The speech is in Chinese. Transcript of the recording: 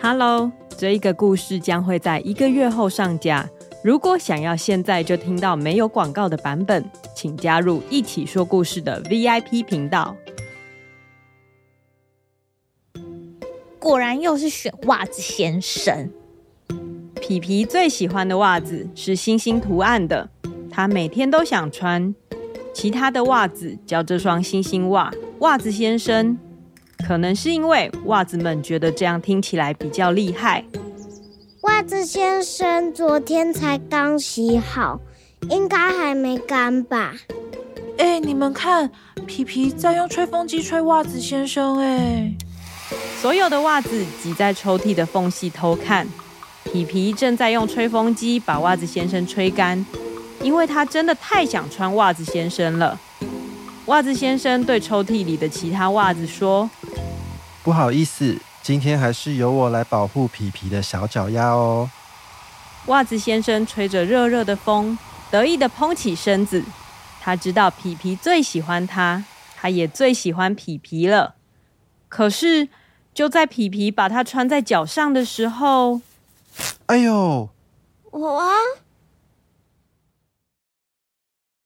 Hello，这一个故事将会在一个月后上架。如果想要现在就听到没有广告的版本，请加入一起说故事的 VIP 频道。果然又是选袜子先生。皮皮最喜欢的袜子是星星图案的，他每天都想穿。其他的袜子叫这双星星袜，袜子先生。可能是因为袜子们觉得这样听起来比较厉害。袜子先生昨天才刚洗好，应该还没干吧？哎，你们看，皮皮在用吹风机吹袜子先生。哎，所有的袜子挤在抽屉的缝隙偷看，皮皮正在用吹风机把袜子先生吹干，因为他真的太想穿袜子先生了。袜子先生对抽屉里的其他袜子说。不好意思，今天还是由我来保护皮皮的小脚丫哦。袜子先生吹着热热的风，得意地蓬起身子。他知道皮皮最喜欢他，他也最喜欢皮皮了。可是，就在皮皮把它穿在脚上的时候，哎呦！我啊，